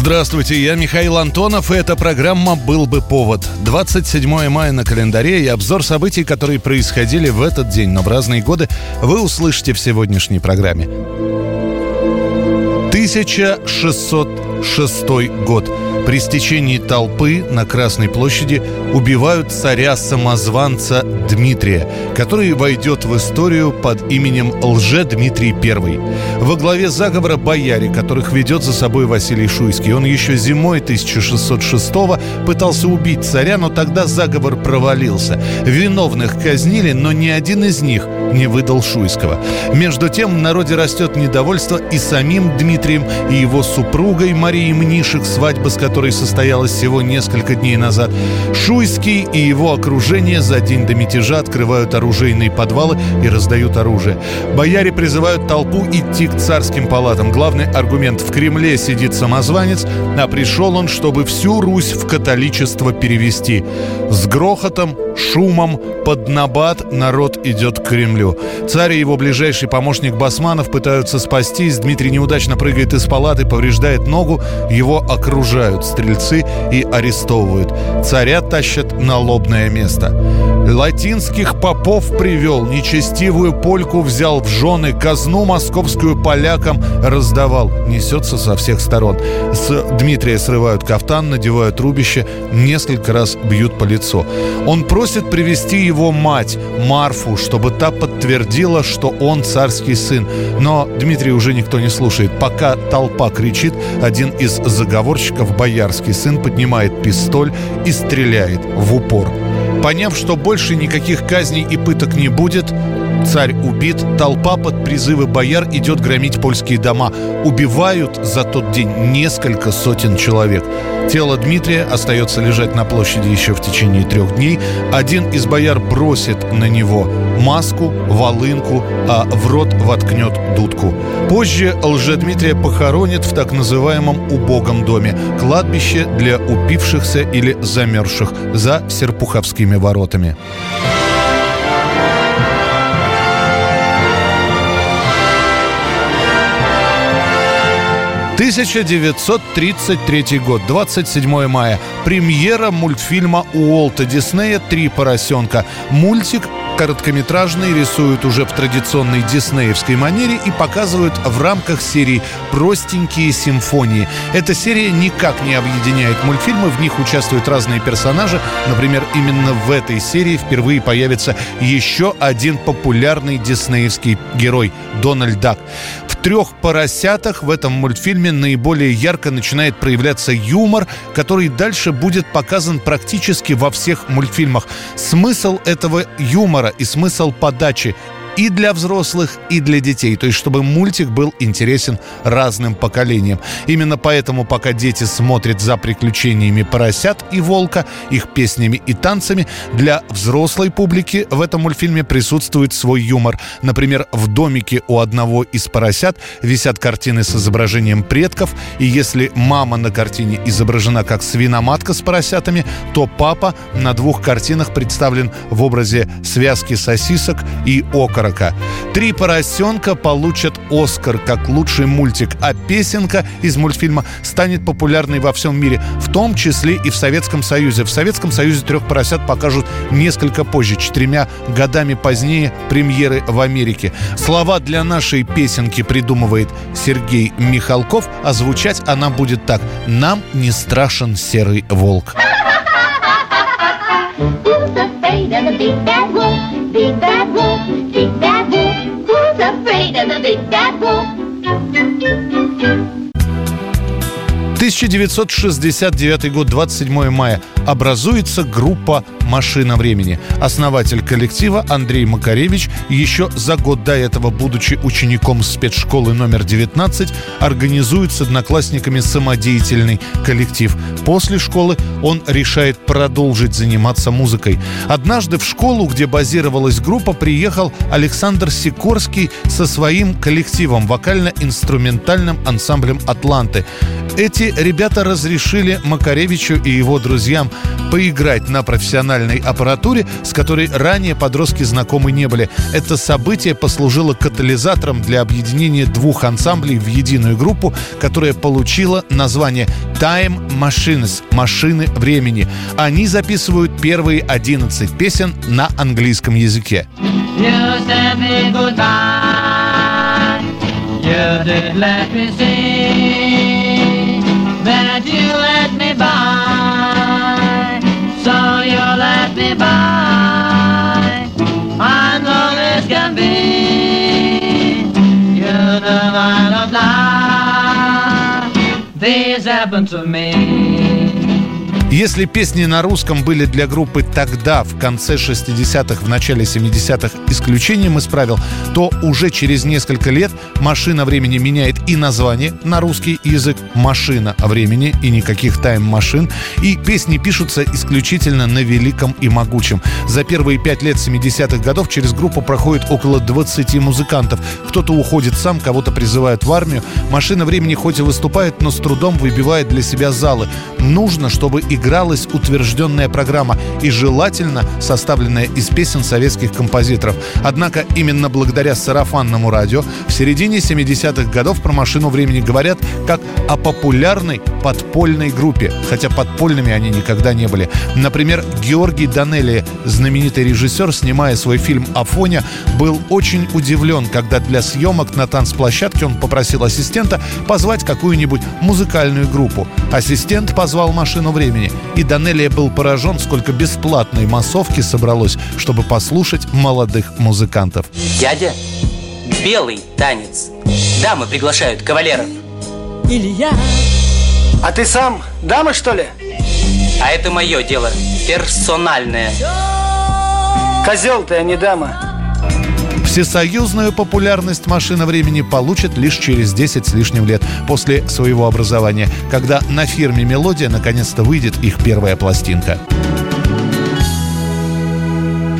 Здравствуйте, я Михаил Антонов, и эта программа «Был бы повод». 27 мая на календаре и обзор событий, которые происходили в этот день, но в разные годы, вы услышите в сегодняшней программе. 1606 год. При стечении толпы на Красной площади убивают царя-самозванца Дмитрия, который войдет в историю под именем Лже-Дмитрий I. Во главе заговора бояре, которых ведет за собой Василий Шуйский. Он еще зимой 1606 пытался убить царя, но тогда заговор провалился. Виновных казнили, но ни один из них не выдал Шуйского. Между тем в народе растет недовольство и самим Дмитрием, и его супругой Марией Мнишек, свадьба с которой состоялась всего несколько дней назад. Шуйский и его окружение за день до мятежа открывают оружейные подвалы и раздают оружие. Бояре призывают толпу идти к царским палатам. Главный аргумент – в Кремле сидит самозванец, а пришел он, чтобы всю Русь в католичество перевести. С грохотом, шумом, под набат народ идет к Кремлю. Царь и его ближайший помощник Басманов пытаются спастись. Дмитрий неудачно прыгает из палаты, повреждает ногу. Его окружают стрельцы и арестовывают. Царя тащат на лобное место. Латинских попов привел, нечестивую польку взял в жены, казну московскую полякам раздавал. Несется со всех сторон. С Дмитрия срывают кафтан, надевают рубище, несколько раз бьют по лицу. Он просит привести его мать, Марфу, чтобы та подтвердила, что он царский сын. Но Дмитрий уже никто не слушает. Пока толпа кричит, один из заговорщиков, боярский сын, поднимает пистоль и стреляет в упор. Поняв, что больше никаких казней и пыток не будет, Царь убит, толпа под призывы бояр идет громить польские дома. Убивают за тот день несколько сотен человек. Тело Дмитрия остается лежать на площади еще в течение трех дней. Один из бояр бросит на него маску, волынку, а в рот воткнет дудку. Позже лже-Дмитрия похоронят в так называемом убогом доме – кладбище для упившихся или замерзших за Серпуховскими воротами. 1933 год, 27 мая. Премьера мультфильма Уолта Диснея «Три поросенка». Мультик короткометражный рисуют уже в традиционной диснеевской манере и показывают в рамках серии «Простенькие симфонии». Эта серия никак не объединяет мультфильмы, в них участвуют разные персонажи. Например, именно в этой серии впервые появится еще один популярный диснеевский герой – Дональд Дак трех поросятах в этом мультфильме наиболее ярко начинает проявляться юмор, который дальше будет показан практически во всех мультфильмах. Смысл этого юмора и смысл подачи и для взрослых, и для детей. То есть, чтобы мультик был интересен разным поколениям. Именно поэтому, пока дети смотрят за приключениями поросят и волка, их песнями и танцами, для взрослой публики в этом мультфильме присутствует свой юмор. Например, в домике у одного из поросят висят картины с изображением предков, и если мама на картине изображена как свиноматка с поросятами, то папа на двух картинах представлен в образе связки сосисок и окора окорока. Три поросенка получат Оскар как лучший мультик, а песенка из мультфильма станет популярной во всем мире, в том числе и в Советском Союзе. В Советском Союзе трех поросят покажут несколько позже, четырьмя годами позднее премьеры в Америке. Слова для нашей песенки придумывает Сергей Михалков, а звучать она будет так «Нам не страшен серый волк». Who's afraid of the big bad wolf? Big bad wolf, big bad wolf. Who's afraid of the big bad wolf? 1969 год, 27 мая. Образуется группа «Машина времени». Основатель коллектива Андрей Макаревич еще за год до этого, будучи учеником спецшколы номер 19, организует с одноклассниками самодеятельный коллектив. После школы он решает продолжить заниматься музыкой. Однажды в школу, где базировалась группа, приехал Александр Сикорский со своим коллективом, вокально-инструментальным ансамблем «Атланты». Эти ребята разрешили Макаревичу и его друзьям поиграть на профессиональной аппаратуре, с которой ранее подростки знакомы не были. Это событие послужило катализатором для объединения двух ансамблей в единую группу, которая получила название Time Machines – «Машины времени». Они записывают первые 11 песен на английском языке. You did let me see me by. I'm long as can be. You know I don't lie. This happened to me. Если песни на русском были для группы тогда, в конце 60-х, в начале 70-х, исключением из правил, то уже через несколько лет «Машина времени» меняет и название на русский язык «Машина времени» и никаких тайм-машин, и песни пишутся исключительно на великом и могучем. За первые пять лет 70-х годов через группу проходит около 20 музыкантов. Кто-то уходит сам, кого-то призывают в армию. «Машина времени» хоть и выступает, но с трудом выбивает для себя залы. Нужно, чтобы и игралась утвержденная программа и желательно составленная из песен советских композиторов. Однако именно благодаря сарафанному радио в середине 70-х годов про машину времени говорят как о популярной подпольной группе, хотя подпольными они никогда не были. Например, Георгий Данелли, знаменитый режиссер, снимая свой фильм «Афоня», был очень удивлен, когда для съемок на танцплощадке он попросил ассистента позвать какую-нибудь музыкальную группу. Ассистент позвал «Машину времени» и Данелия был поражен, сколько бесплатной массовки собралось, чтобы послушать молодых музыкантов. Дядя, белый танец. Дамы приглашают кавалеров. Или я. А ты сам дама, что ли? А это мое дело, персональное. Козел ты, а не дама. Всесоюзную популярность «Машина времени» получит лишь через 10 с лишним лет после своего образования, когда на фирме «Мелодия» наконец-то выйдет их первая пластинка.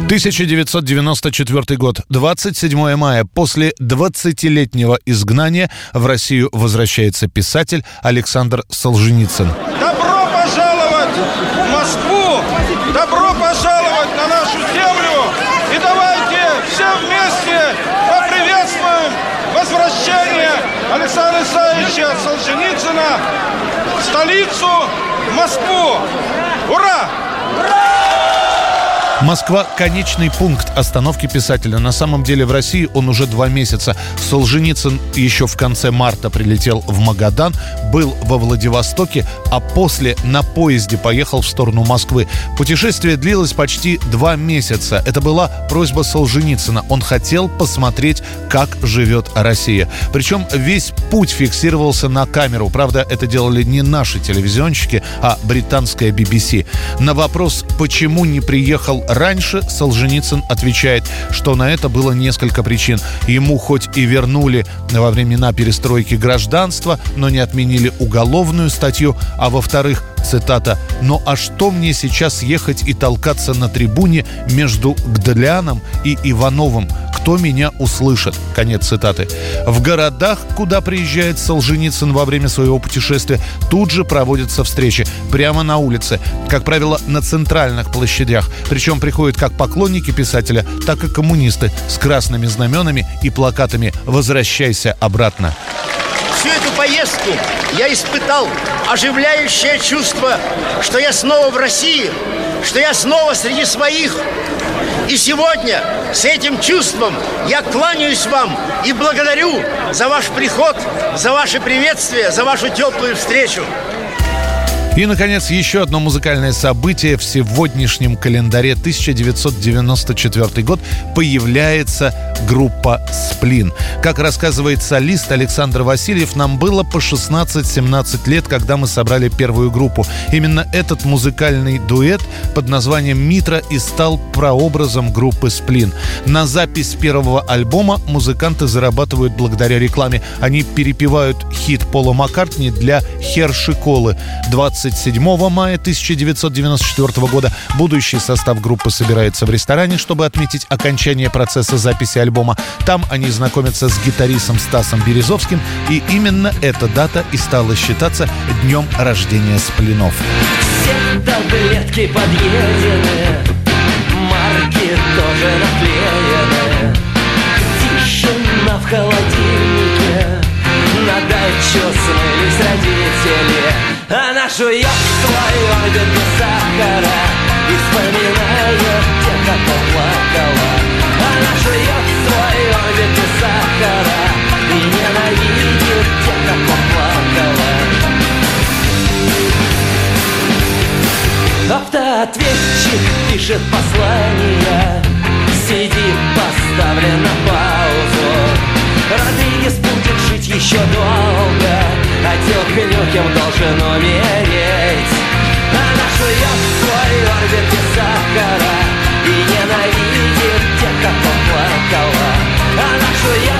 1994 год, 27 мая. После 20-летнего изгнания в Россию возвращается писатель Александр Солженицын. Добро пожаловать в Москву! Добро пожаловать на нашу землю! И давайте все вместе поприветствуем возвращение Александра Исаевича Солженицына в столицу, Москву. Ура! Москва – конечный пункт остановки писателя. На самом деле в России он уже два месяца. Солженицын еще в конце марта прилетел в Магадан, был во Владивостоке, а после на поезде поехал в сторону Москвы. Путешествие длилось почти два месяца. Это была просьба Солженицына. Он хотел посмотреть, как живет Россия. Причем весь путь фиксировался на камеру. Правда, это делали не наши телевизионщики, а британская BBC. На вопрос, почему не приехал раньше, Солженицын отвечает, что на это было несколько причин. Ему хоть и вернули во времена перестройки гражданства, но не отменили уголовную статью, а во-вторых, цитата, «Но а что мне сейчас ехать и толкаться на трибуне между Гдляном и Ивановым? Кто меня услышит. Конец цитаты. В городах, куда приезжает Солженицын во время своего путешествия, тут же проводятся встречи. Прямо на улице. Как правило, на центральных площадях. Причем приходят как поклонники писателя, так и коммунисты с красными знаменами и плакатами «Возвращайся обратно». Всю эту поездку я испытал оживляющее чувство, что я снова в России, что я снова среди своих, и сегодня с этим чувством я кланяюсь вам и благодарю за ваш приход, за ваше приветствие, за вашу теплую встречу. И, наконец, еще одно музыкальное событие в сегодняшнем календаре 1994 год появляется группа «Сплин». Как рассказывает солист Александр Васильев, нам было по 16-17 лет, когда мы собрали первую группу. Именно этот музыкальный дуэт под названием «Митра» и стал прообразом группы «Сплин». На запись первого альбома музыканты зарабатывают благодаря рекламе. Они перепевают хит Пола Маккартни для Херши Колы. 27 мая 1994 года будущий состав группы собирается в ресторане, чтобы отметить окончание процесса записи альбома. Там они знакомятся с гитаристом Стасом Березовским, и именно эта дата и стала считаться днем рождения Сплинов. Все таблетки подъедены, марки тоже наклеены. Жует свою без сахара и вспоминает тех, как плакала. Она жует свою без сахара и ненавидит тех, как плакала. Автоответчик пишет послание Сидит поставлен на паузу Родригес будет жить еще долго А Телхнюкем должен умереть. Она жует свой орбит без сахара И ненавидит тех, как плакала Она жует